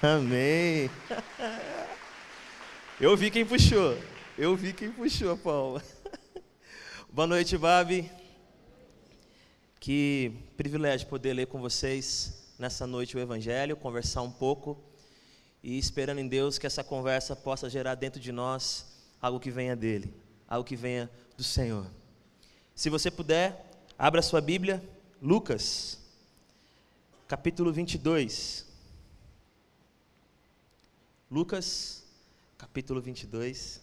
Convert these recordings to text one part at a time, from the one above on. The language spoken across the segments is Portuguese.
Amém. Eu vi quem puxou. Eu vi quem puxou a palma. Boa noite, Babi. Que privilégio poder ler com vocês nessa noite o Evangelho, conversar um pouco e esperando em Deus que essa conversa possa gerar dentro de nós algo que venha dele, algo que venha do Senhor. Se você puder, abra sua Bíblia, Lucas, capítulo 22. Lucas, capítulo 22.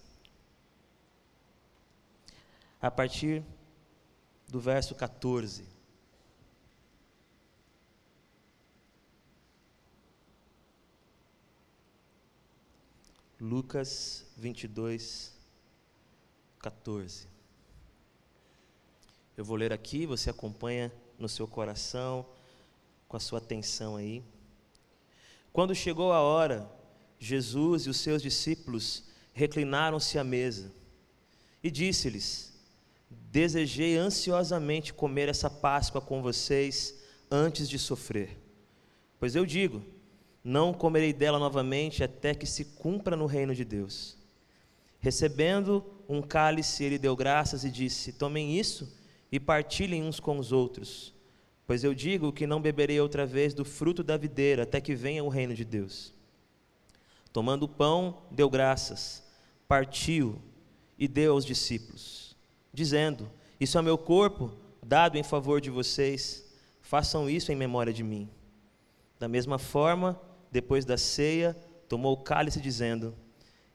A partir do verso 14. Lucas 22, 14. Eu vou ler aqui, você acompanha no seu coração, com a sua atenção aí. Quando chegou a hora, Jesus e os seus discípulos reclinaram-se à mesa e disse-lhes: Desejei ansiosamente comer essa Páscoa com vocês antes de sofrer. Pois eu digo: não comerei dela novamente até que se cumpra no reino de Deus. Recebendo um cálice, ele deu graças e disse: Tomem isso e partilhem uns com os outros, pois eu digo que não beberei outra vez do fruto da videira até que venha o reino de Deus. Tomando o pão, deu graças, partiu e deu aos discípulos, dizendo: Isso é meu corpo, dado em favor de vocês, façam isso em memória de mim. Da mesma forma, depois da ceia, tomou o cálice, dizendo: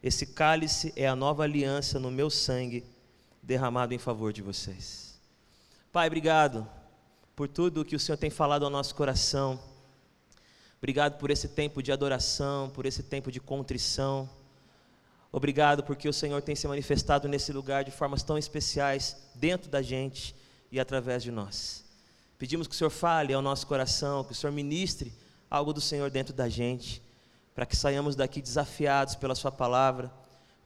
Esse cálice é a nova aliança no meu sangue, derramado em favor de vocês. Pai, obrigado por tudo que o Senhor tem falado ao nosso coração. Obrigado por esse tempo de adoração, por esse tempo de contrição. Obrigado porque o Senhor tem se manifestado nesse lugar de formas tão especiais dentro da gente e através de nós. Pedimos que o Senhor fale ao nosso coração, que o Senhor ministre algo do Senhor dentro da gente, para que saiamos daqui desafiados pela Sua palavra,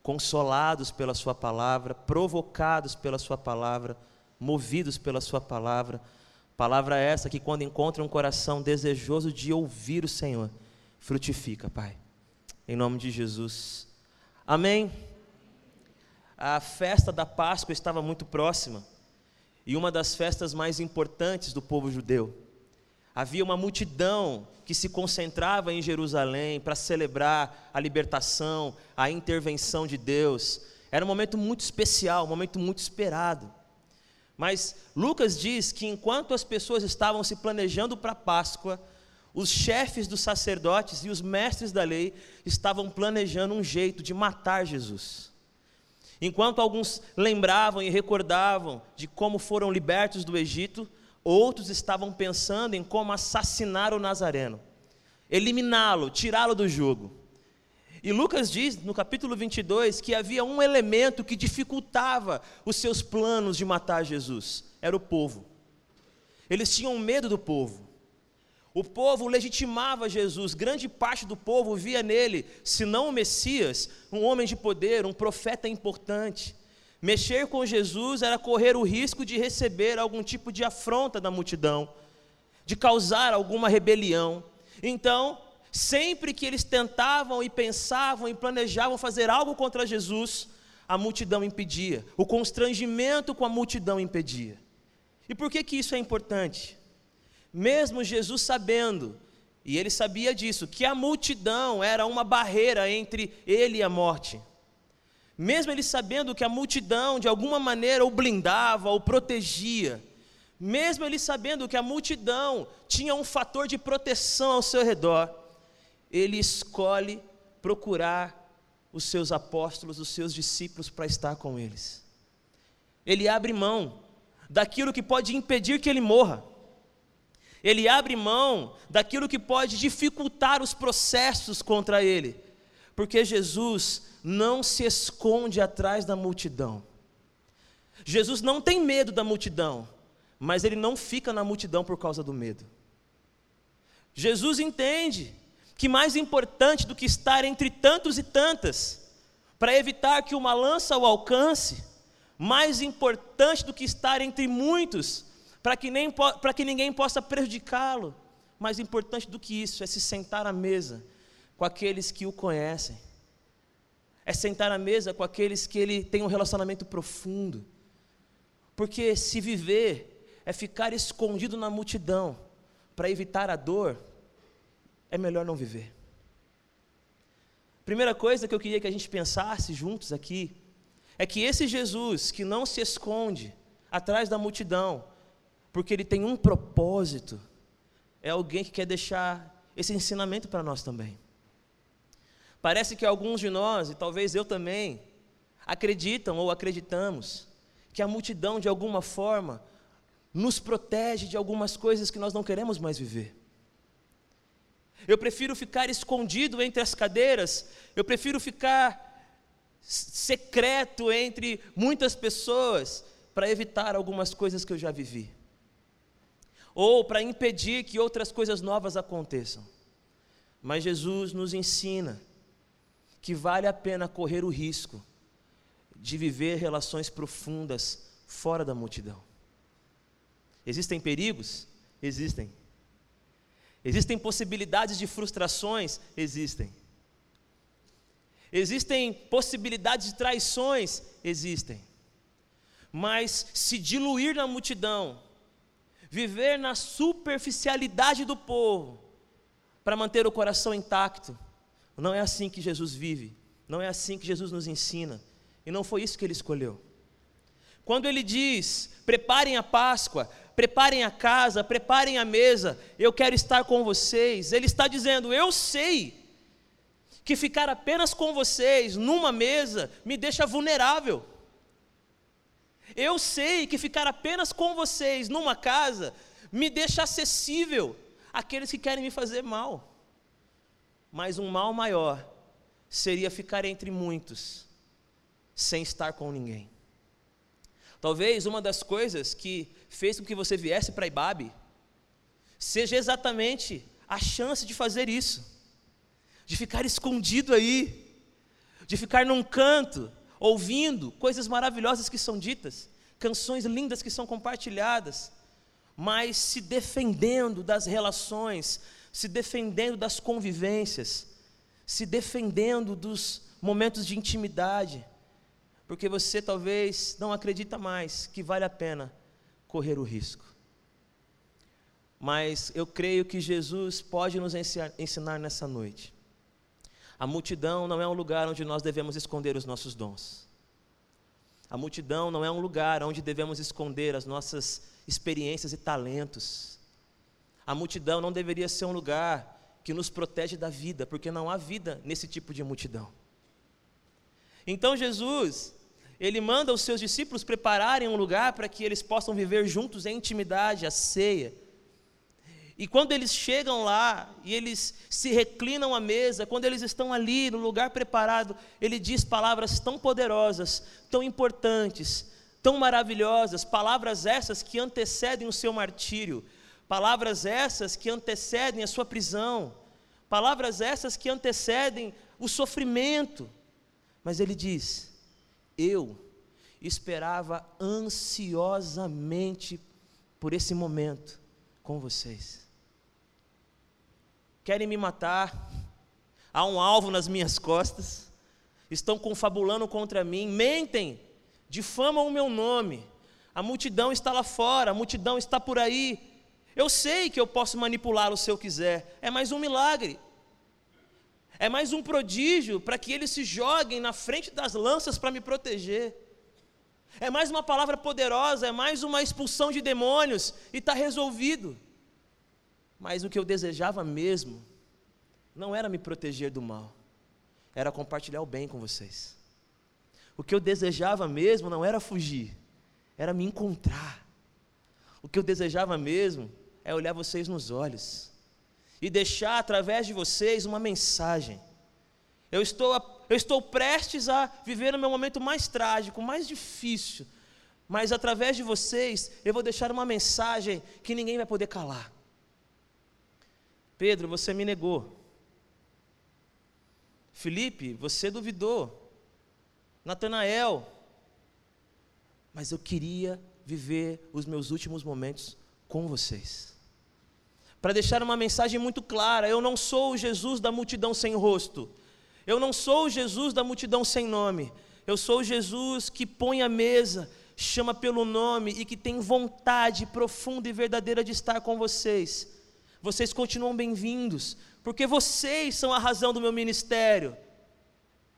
consolados pela Sua palavra, provocados pela Sua palavra, movidos pela Sua palavra Palavra essa que, quando encontra um coração desejoso de ouvir o Senhor, frutifica, Pai. Em nome de Jesus. Amém. A festa da Páscoa estava muito próxima e uma das festas mais importantes do povo judeu. Havia uma multidão que se concentrava em Jerusalém para celebrar a libertação, a intervenção de Deus. Era um momento muito especial, um momento muito esperado. Mas Lucas diz que enquanto as pessoas estavam se planejando para a Páscoa, os chefes dos sacerdotes e os mestres da lei estavam planejando um jeito de matar Jesus. Enquanto alguns lembravam e recordavam de como foram libertos do Egito, outros estavam pensando em como assassinar o Nazareno, eliminá-lo, tirá-lo do jugo. E Lucas diz no capítulo 22 que havia um elemento que dificultava os seus planos de matar Jesus: era o povo. Eles tinham medo do povo. O povo legitimava Jesus, grande parte do povo via nele, se não o Messias, um homem de poder, um profeta importante. Mexer com Jesus era correr o risco de receber algum tipo de afronta da multidão, de causar alguma rebelião. Então, Sempre que eles tentavam e pensavam e planejavam fazer algo contra Jesus, a multidão impedia, o constrangimento com a multidão impedia. E por que que isso é importante? Mesmo Jesus sabendo, e ele sabia disso, que a multidão era uma barreira entre ele e a morte. Mesmo ele sabendo que a multidão de alguma maneira o blindava, o protegia, mesmo ele sabendo que a multidão tinha um fator de proteção ao seu redor, ele escolhe procurar os seus apóstolos, os seus discípulos para estar com eles. Ele abre mão daquilo que pode impedir que ele morra. Ele abre mão daquilo que pode dificultar os processos contra ele. Porque Jesus não se esconde atrás da multidão. Jesus não tem medo da multidão, mas ele não fica na multidão por causa do medo. Jesus entende que mais importante do que estar entre tantos e tantas, para evitar que uma lança o alcance, mais importante do que estar entre muitos, para que, nem, para que ninguém possa prejudicá-lo, mais importante do que isso é se sentar à mesa, com aqueles que o conhecem. É sentar à mesa com aqueles que ele tem um relacionamento profundo. Porque se viver é ficar escondido na multidão para evitar a dor, é melhor não viver. Primeira coisa que eu queria que a gente pensasse juntos aqui é que esse Jesus que não se esconde atrás da multidão, porque ele tem um propósito, é alguém que quer deixar esse ensinamento para nós também. Parece que alguns de nós, e talvez eu também, acreditam ou acreditamos que a multidão, de alguma forma, nos protege de algumas coisas que nós não queremos mais viver. Eu prefiro ficar escondido entre as cadeiras, eu prefiro ficar secreto entre muitas pessoas para evitar algumas coisas que eu já vivi, ou para impedir que outras coisas novas aconteçam. Mas Jesus nos ensina que vale a pena correr o risco de viver relações profundas fora da multidão. Existem perigos? Existem. Existem possibilidades de frustrações? Existem. Existem possibilidades de traições? Existem. Mas se diluir na multidão, viver na superficialidade do povo, para manter o coração intacto, não é assim que Jesus vive, não é assim que Jesus nos ensina, e não foi isso que ele escolheu. Quando ele diz: preparem a Páscoa, preparem a casa, preparem a mesa, eu quero estar com vocês, ele está dizendo: eu sei que ficar apenas com vocês numa mesa me deixa vulnerável. Eu sei que ficar apenas com vocês numa casa me deixa acessível àqueles que querem me fazer mal. Mas um mal maior seria ficar entre muitos, sem estar com ninguém. Talvez uma das coisas que fez com que você viesse para Ibabe seja exatamente a chance de fazer isso de ficar escondido aí, de ficar num canto, ouvindo coisas maravilhosas que são ditas, canções lindas que são compartilhadas, mas se defendendo das relações, se defendendo das convivências, se defendendo dos momentos de intimidade, porque você talvez não acredita mais que vale a pena correr o risco. Mas eu creio que Jesus pode nos ensinar nessa noite a multidão não é um lugar onde nós devemos esconder os nossos dons. A multidão não é um lugar onde devemos esconder as nossas experiências e talentos. A multidão não deveria ser um lugar que nos protege da vida, porque não há vida nesse tipo de multidão. Então Jesus, ele manda os seus discípulos prepararem um lugar para que eles possam viver juntos em intimidade, a ceia. E quando eles chegam lá e eles se reclinam à mesa, quando eles estão ali no lugar preparado, ele diz palavras tão poderosas, tão importantes, tão maravilhosas, palavras essas que antecedem o seu martírio, palavras essas que antecedem a sua prisão, palavras essas que antecedem o sofrimento. Mas ele diz: Eu esperava ansiosamente por esse momento com vocês. Querem me matar, há um alvo nas minhas costas, estão confabulando contra mim, mentem, difamam o meu nome, a multidão está lá fora, a multidão está por aí. Eu sei que eu posso manipulá-lo se eu quiser, é mais um milagre, é mais um prodígio para que eles se joguem na frente das lanças para me proteger. É mais uma palavra poderosa, é mais uma expulsão de demônios e está resolvido. Mas o que eu desejava mesmo não era me proteger do mal, era compartilhar o bem com vocês. O que eu desejava mesmo não era fugir, era me encontrar. O que eu desejava mesmo é olhar vocês nos olhos e deixar através de vocês uma mensagem. Eu estou, eu estou prestes a viver o meu momento mais trágico, mais difícil, mas através de vocês eu vou deixar uma mensagem que ninguém vai poder calar. Pedro, você me negou. Felipe, você duvidou. Natanael, mas eu queria viver os meus últimos momentos com vocês. Para deixar uma mensagem muito clara: eu não sou o Jesus da multidão sem rosto, eu não sou o Jesus da multidão sem nome, eu sou o Jesus que põe a mesa, chama pelo nome e que tem vontade profunda e verdadeira de estar com vocês. Vocês continuam bem-vindos, porque vocês são a razão do meu ministério.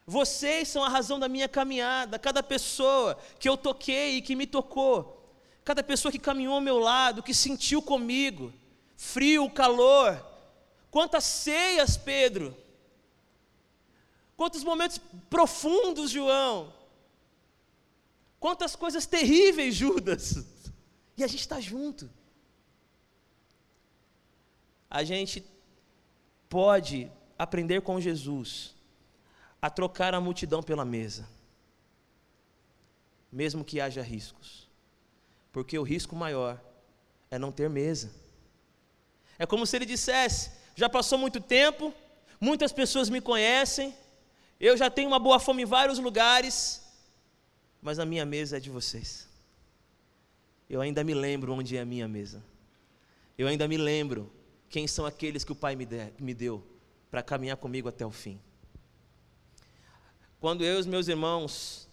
Vocês são a razão da minha caminhada. Cada pessoa que eu toquei e que me tocou, cada pessoa que caminhou ao meu lado, que sentiu comigo, frio, calor. Quantas ceias, Pedro. Quantos momentos profundos, João. Quantas coisas terríveis, Judas. E a gente está junto. A gente pode aprender com Jesus a trocar a multidão pela mesa, mesmo que haja riscos, porque o risco maior é não ter mesa. É como se ele dissesse: já passou muito tempo, muitas pessoas me conhecem, eu já tenho uma boa fome em vários lugares, mas a minha mesa é de vocês. Eu ainda me lembro onde é a minha mesa. Eu ainda me lembro quem são aqueles que o Pai me, me deu para caminhar comigo até o fim. Quando eu e os meus irmãos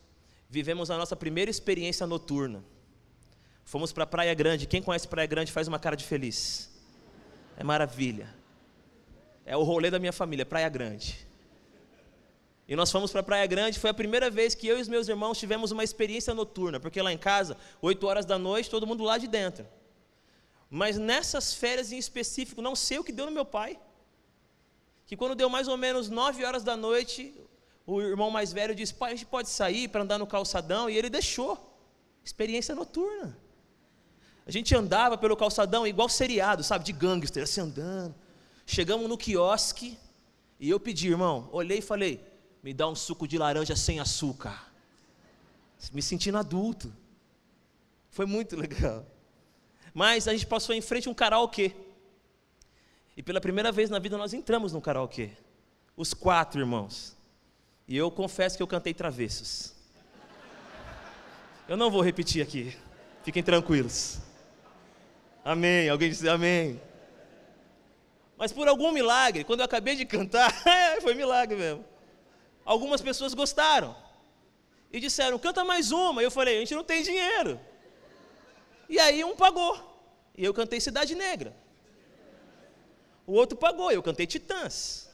vivemos a nossa primeira experiência noturna, fomos para Praia Grande. Quem conhece Praia Grande faz uma cara de feliz. É maravilha. É o rolê da minha família, Praia Grande. E nós fomos para Praia Grande, foi a primeira vez que eu e os meus irmãos tivemos uma experiência noturna, porque lá em casa, 8 horas da noite, todo mundo lá de dentro. Mas nessas férias em específico, não sei o que deu no meu pai. Que quando deu mais ou menos 9 horas da noite, o irmão mais velho disse: Pai, a gente pode sair para andar no calçadão? E ele deixou. Experiência noturna. A gente andava pelo calçadão igual seriado, sabe, de gangster, assim andando. Chegamos no quiosque e eu pedi, irmão, olhei e falei: Me dá um suco de laranja sem açúcar. Me sentindo adulto. Foi muito legal. Mas a gente passou em frente a um karaokê. E pela primeira vez na vida nós entramos no karaokê. Os quatro irmãos. E eu confesso que eu cantei travessos. Eu não vou repetir aqui. Fiquem tranquilos. Amém. Alguém disse amém. Mas por algum milagre, quando eu acabei de cantar, foi milagre mesmo. Algumas pessoas gostaram. E disseram, canta mais uma. E eu falei, a gente não tem dinheiro. E aí um pagou. E eu cantei Cidade Negra. O outro pagou, eu cantei Titãs.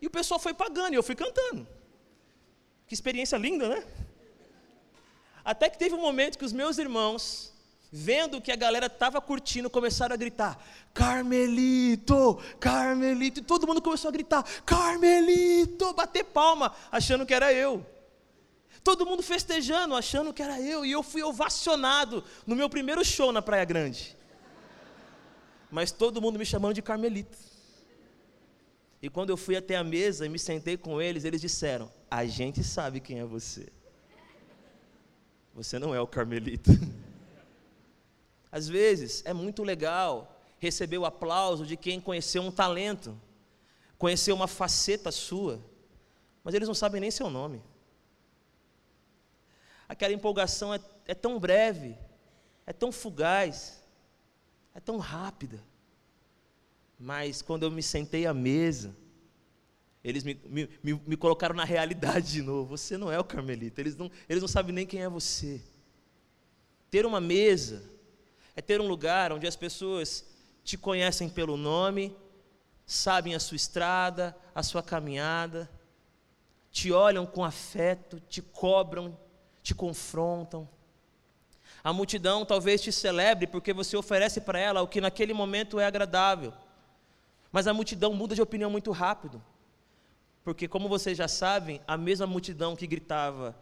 E o pessoal foi pagando e eu fui cantando. Que experiência linda, né? Até que teve um momento que os meus irmãos, vendo que a galera estava curtindo, começaram a gritar: Carmelito, Carmelito. E todo mundo começou a gritar: Carmelito, bater palma, achando que era eu. Todo mundo festejando, achando que era eu. E eu fui ovacionado no meu primeiro show na Praia Grande. Mas todo mundo me chamando de Carmelito. E quando eu fui até a mesa e me sentei com eles, eles disseram: A gente sabe quem é você. Você não é o Carmelito. Às vezes é muito legal receber o aplauso de quem conheceu um talento, conheceu uma faceta sua, mas eles não sabem nem seu nome. Aquela empolgação é, é tão breve, é tão fugaz, é tão rápida. Mas quando eu me sentei à mesa, eles me, me, me, me, colocaram na realidade de novo. Você não é o Carmelita. Eles não, eles não sabem nem quem é você. Ter uma mesa é ter um lugar onde as pessoas te conhecem pelo nome, sabem a sua estrada, a sua caminhada, te olham com afeto, te cobram, te confrontam. A multidão talvez te celebre porque você oferece para ela o que naquele momento é agradável. Mas a multidão muda de opinião muito rápido. Porque, como vocês já sabem, a mesma multidão que gritava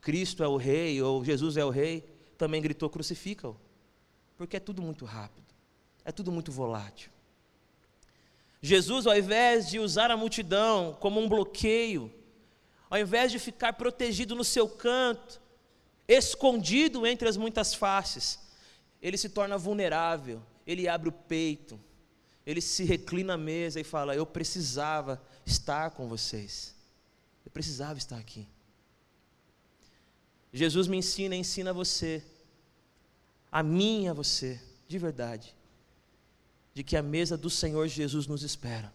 Cristo é o Rei ou Jesus é o Rei, também gritou crucifica-o. Porque é tudo muito rápido, é tudo muito volátil. Jesus, ao invés de usar a multidão como um bloqueio, ao invés de ficar protegido no seu canto, escondido entre as muitas faces, ele se torna vulnerável, ele abre o peito, ele se reclina à mesa e fala: Eu precisava estar com vocês, eu precisava estar aqui. Jesus me ensina, ensina você, a mim e a você, de verdade. de que a mesa do Senhor Jesus nos espera.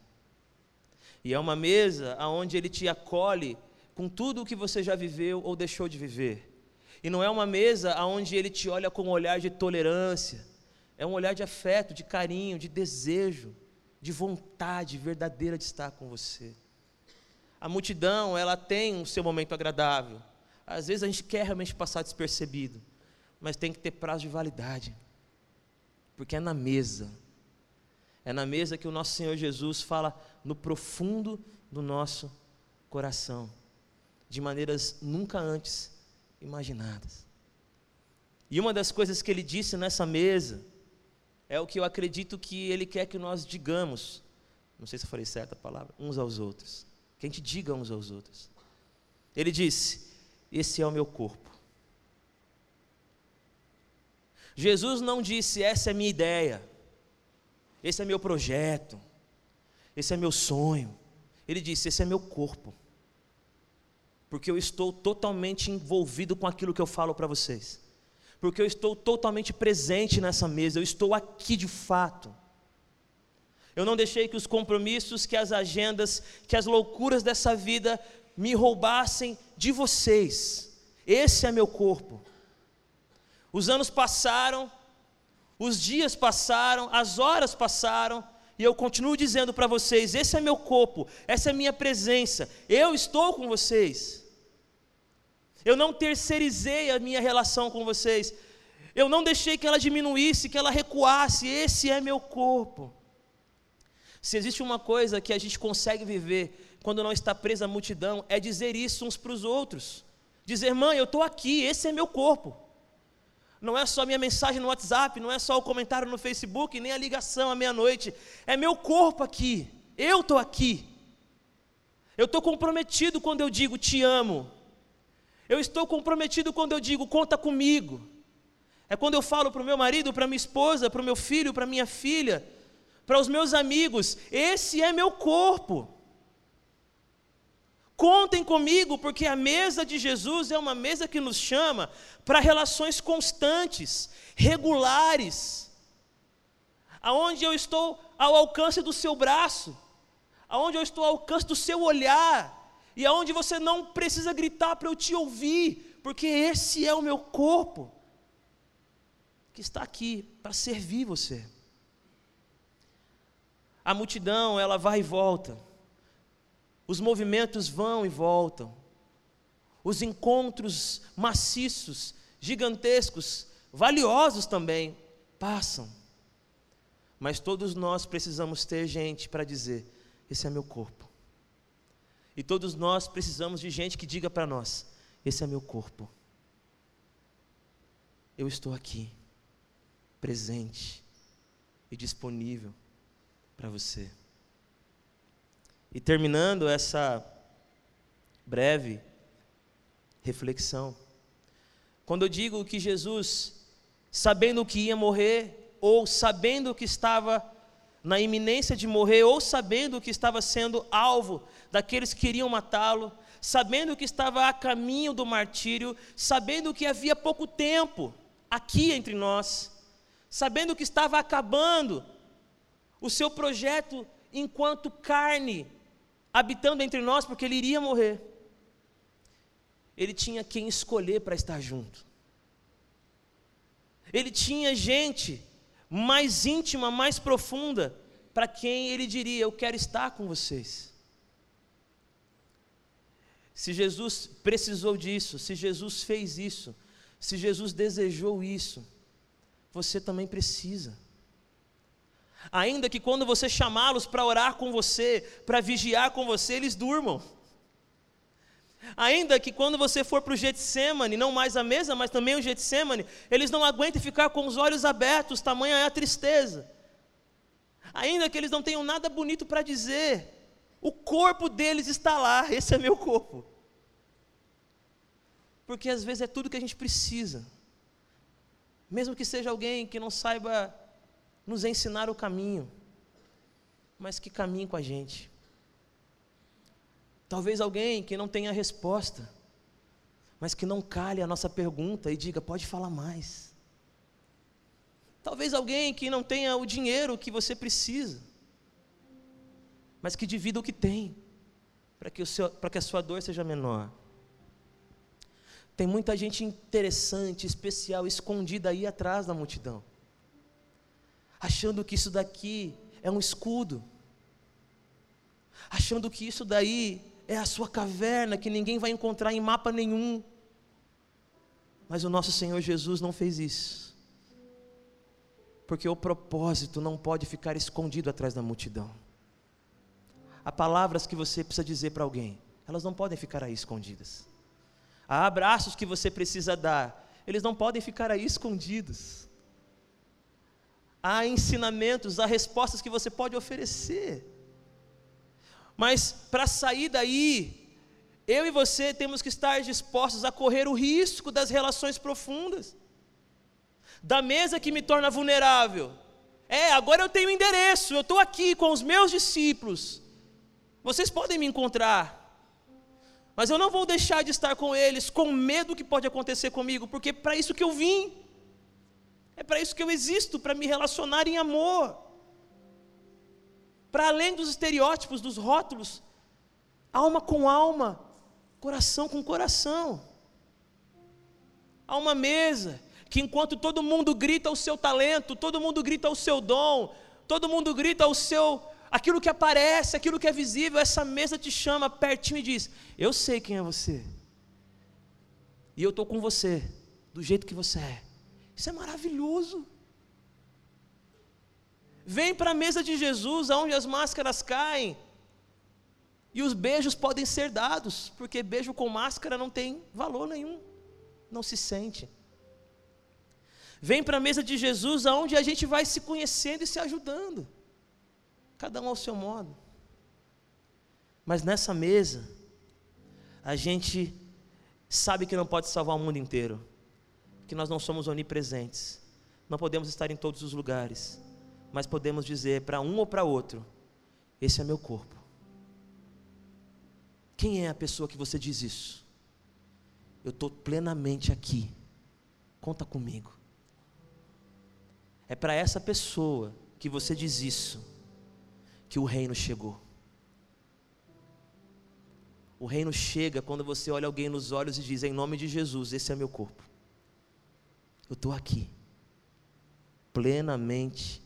E é uma mesa onde Ele te acolhe com tudo o que você já viveu ou deixou de viver. E não é uma mesa onde Ele te olha com um olhar de tolerância, é um olhar de afeto, de carinho, de desejo, de vontade verdadeira de estar com você. A multidão, ela tem o seu momento agradável. Às vezes a gente quer realmente passar despercebido, mas tem que ter prazo de validade, porque é na mesa, é na mesa que o nosso Senhor Jesus fala no profundo do nosso coração, de maneiras nunca antes imaginadas. E uma das coisas que ele disse nessa mesa é o que eu acredito que ele quer que nós digamos, não sei se eu falei certa palavra, uns aos outros, que a gente diga uns aos outros. Ele disse: Esse é o meu corpo. Jesus não disse: Essa é minha ideia, esse é meu projeto, esse é meu sonho. Ele disse: Esse é meu corpo. Porque eu estou totalmente envolvido com aquilo que eu falo para vocês. Porque eu estou totalmente presente nessa mesa, eu estou aqui de fato. Eu não deixei que os compromissos, que as agendas, que as loucuras dessa vida me roubassem de vocês. Esse é meu corpo. Os anos passaram, os dias passaram, as horas passaram, e eu continuo dizendo para vocês: esse é meu corpo, essa é minha presença, eu estou com vocês. Eu não terceirizei a minha relação com vocês, eu não deixei que ela diminuísse, que ela recuasse, esse é meu corpo. Se existe uma coisa que a gente consegue viver quando não está presa à multidão, é dizer isso uns para os outros. Dizer, mãe, eu estou aqui, esse é meu corpo não é só minha mensagem no WhatsApp, não é só o comentário no Facebook, nem a ligação à meia-noite, é meu corpo aqui, eu estou aqui. Eu estou comprometido quando eu digo te amo, eu estou comprometido quando eu digo conta comigo. É quando eu falo para o meu marido, para minha esposa, para o meu filho, para minha filha, para os meus amigos: esse é meu corpo. Contem comigo, porque a mesa de Jesus é uma mesa que nos chama para relações constantes, regulares, aonde eu estou ao alcance do seu braço, aonde eu estou ao alcance do seu olhar, e aonde você não precisa gritar para eu te ouvir, porque esse é o meu corpo que está aqui para servir você. A multidão, ela vai e volta. Os movimentos vão e voltam. Os encontros maciços, gigantescos, valiosos também, passam. Mas todos nós precisamos ter gente para dizer: esse é meu corpo. E todos nós precisamos de gente que diga para nós: esse é meu corpo. Eu estou aqui, presente e disponível para você. E terminando essa breve reflexão, quando eu digo que Jesus, sabendo que ia morrer, ou sabendo que estava na iminência de morrer, ou sabendo que estava sendo alvo daqueles que queriam matá-lo, sabendo que estava a caminho do martírio, sabendo que havia pouco tempo aqui entre nós, sabendo que estava acabando o seu projeto enquanto carne habitando entre nós, porque ele iria morrer. Ele tinha quem escolher para estar junto. Ele tinha gente mais íntima, mais profunda, para quem ele diria: Eu quero estar com vocês. Se Jesus precisou disso, se Jesus fez isso, se Jesus desejou isso, você também precisa. Ainda que quando você chamá-los para orar com você, para vigiar com você, eles durmam. Ainda que quando você for para o Getsemane, não mais a mesa, mas também o Getsemane, eles não aguentem ficar com os olhos abertos, tamanha é a tristeza. Ainda que eles não tenham nada bonito para dizer, o corpo deles está lá, esse é meu corpo. Porque às vezes é tudo que a gente precisa. Mesmo que seja alguém que não saiba nos ensinar o caminho, mas que caminhe com a gente. Talvez alguém que não tenha resposta, mas que não cale a nossa pergunta e diga: pode falar mais. Talvez alguém que não tenha o dinheiro que você precisa, mas que divida o que tem, para que, que a sua dor seja menor. Tem muita gente interessante, especial, escondida aí atrás da multidão, achando que isso daqui é um escudo, achando que isso daí é a sua caverna que ninguém vai encontrar em mapa nenhum. Mas o nosso Senhor Jesus não fez isso. Porque o propósito não pode ficar escondido atrás da multidão. Há palavras que você precisa dizer para alguém, elas não podem ficar aí escondidas. Há abraços que você precisa dar, eles não podem ficar aí escondidos. Há ensinamentos, há respostas que você pode oferecer. Mas para sair daí, eu e você temos que estar dispostos a correr o risco das relações profundas, da mesa que me torna vulnerável. É, agora eu tenho endereço, eu estou aqui com os meus discípulos. Vocês podem me encontrar, mas eu não vou deixar de estar com eles com medo do que pode acontecer comigo, porque é para isso que eu vim, é para isso que eu existo, para me relacionar em amor. Para além dos estereótipos, dos rótulos, alma com alma, coração com coração. Há uma mesa que enquanto todo mundo grita o seu talento, todo mundo grita o seu dom, todo mundo grita o seu aquilo que aparece, aquilo que é visível, essa mesa te chama pertinho e diz: "Eu sei quem é você. E eu estou com você, do jeito que você é". Isso é maravilhoso. Vem para a mesa de Jesus, aonde as máscaras caem, e os beijos podem ser dados, porque beijo com máscara não tem valor nenhum, não se sente. Vem para a mesa de Jesus, aonde a gente vai se conhecendo e se ajudando, cada um ao seu modo. Mas nessa mesa, a gente sabe que não pode salvar o mundo inteiro, que nós não somos onipresentes, não podemos estar em todos os lugares, mas podemos dizer para um ou para outro: esse é meu corpo quem é a pessoa que você diz isso? Eu estou plenamente aqui. Conta comigo. É para essa pessoa que você diz isso que o reino chegou. O reino chega quando você olha alguém nos olhos e diz: Em nome de Jesus, esse é meu corpo. Eu estou aqui, plenamente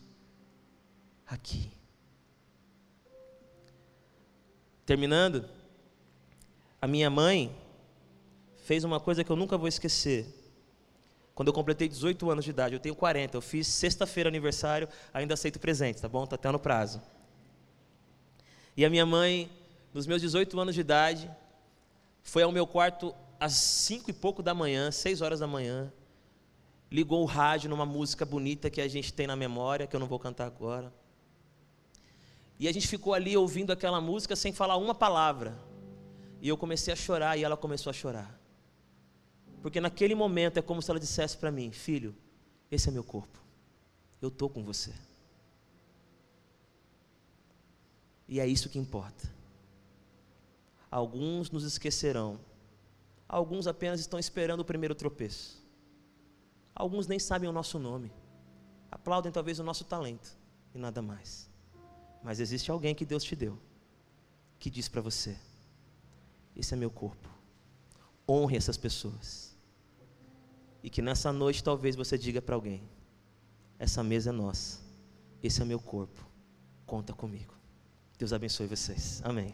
aqui. Terminando, a minha mãe fez uma coisa que eu nunca vou esquecer. Quando eu completei 18 anos de idade, eu tenho 40, eu fiz sexta-feira aniversário, ainda aceito presente, tá bom? Está até no prazo. E a minha mãe, nos meus 18 anos de idade, foi ao meu quarto às 5 e pouco da manhã, 6 horas da manhã, ligou o rádio numa música bonita que a gente tem na memória, que eu não vou cantar agora. E a gente ficou ali ouvindo aquela música sem falar uma palavra. E eu comecei a chorar e ela começou a chorar. Porque naquele momento é como se ela dissesse para mim: Filho, esse é meu corpo. Eu estou com você. E é isso que importa. Alguns nos esquecerão. Alguns apenas estão esperando o primeiro tropeço. Alguns nem sabem o nosso nome. Aplaudem talvez o nosso talento e nada mais. Mas existe alguém que Deus te deu, que diz para você: esse é meu corpo. Honre essas pessoas. E que nessa noite talvez você diga para alguém: essa mesa é nossa. Esse é meu corpo. Conta comigo. Deus abençoe vocês. Amém.